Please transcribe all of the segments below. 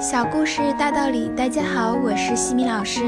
小故事大道理，大家好，我是西米老师。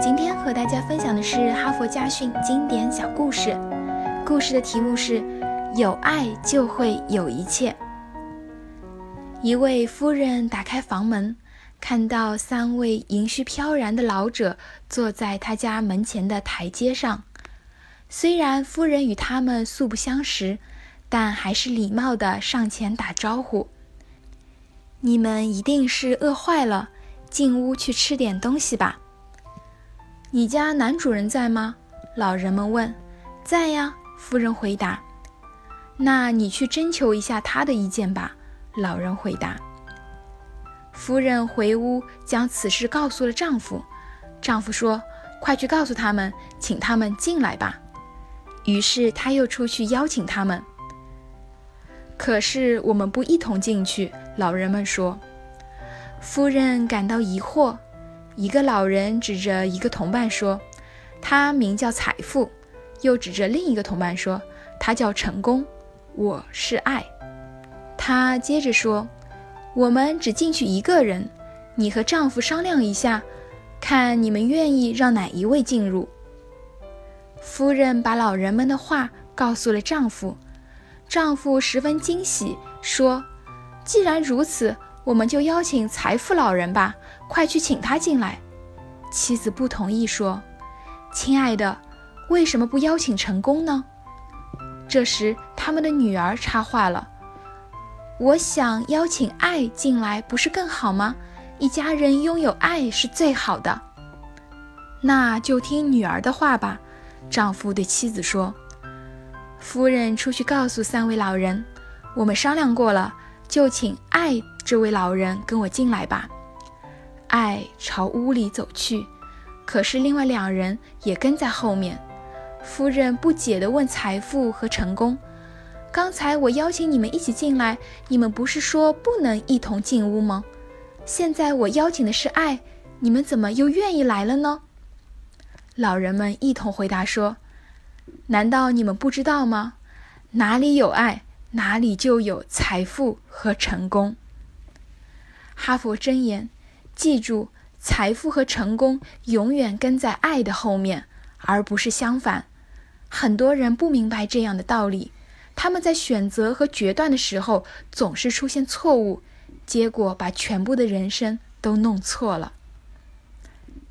今天和大家分享的是《哈佛家训》经典小故事。故事的题目是“有爱就会有一切”。一位夫人打开房门，看到三位银须飘然的老者坐在他家门前的台阶上。虽然夫人与他们素不相识，但还是礼貌地上前打招呼。你们一定是饿坏了，进屋去吃点东西吧。你家男主人在吗？老人们问。在呀，夫人回答。那你去征求一下他的意见吧。老人回答。夫人回屋将此事告诉了丈夫。丈夫说：“快去告诉他们，请他们进来吧。”于是他又出去邀请他们。可是我们不一同进去。老人们说：“夫人感到疑惑。”一个老人指着一个同伴说：“他名叫财富。”又指着另一个同伴说：“他叫成功。”我是爱。他接着说：“我们只进去一个人，你和丈夫商量一下，看你们愿意让哪一位进入。”夫人把老人们的话告诉了丈夫，丈夫十分惊喜，说。既然如此，我们就邀请财富老人吧，快去请他进来。妻子不同意，说：“亲爱的，为什么不邀请成功呢？”这时，他们的女儿插话了：“我想邀请爱进来，不是更好吗？一家人拥有爱是最好的。”那就听女儿的话吧。丈夫对妻子说：“夫人出去告诉三位老人，我们商量过了。”就请爱这位老人跟我进来吧。爱朝屋里走去，可是另外两人也跟在后面。夫人不解地问财富和成功：“刚才我邀请你们一起进来，你们不是说不能一同进屋吗？现在我邀请的是爱，你们怎么又愿意来了呢？”老人们一同回答说：“难道你们不知道吗？哪里有爱？”哪里就有财富和成功。哈佛箴言：记住，财富和成功永远跟在爱的后面，而不是相反。很多人不明白这样的道理，他们在选择和决断的时候总是出现错误，结果把全部的人生都弄错了。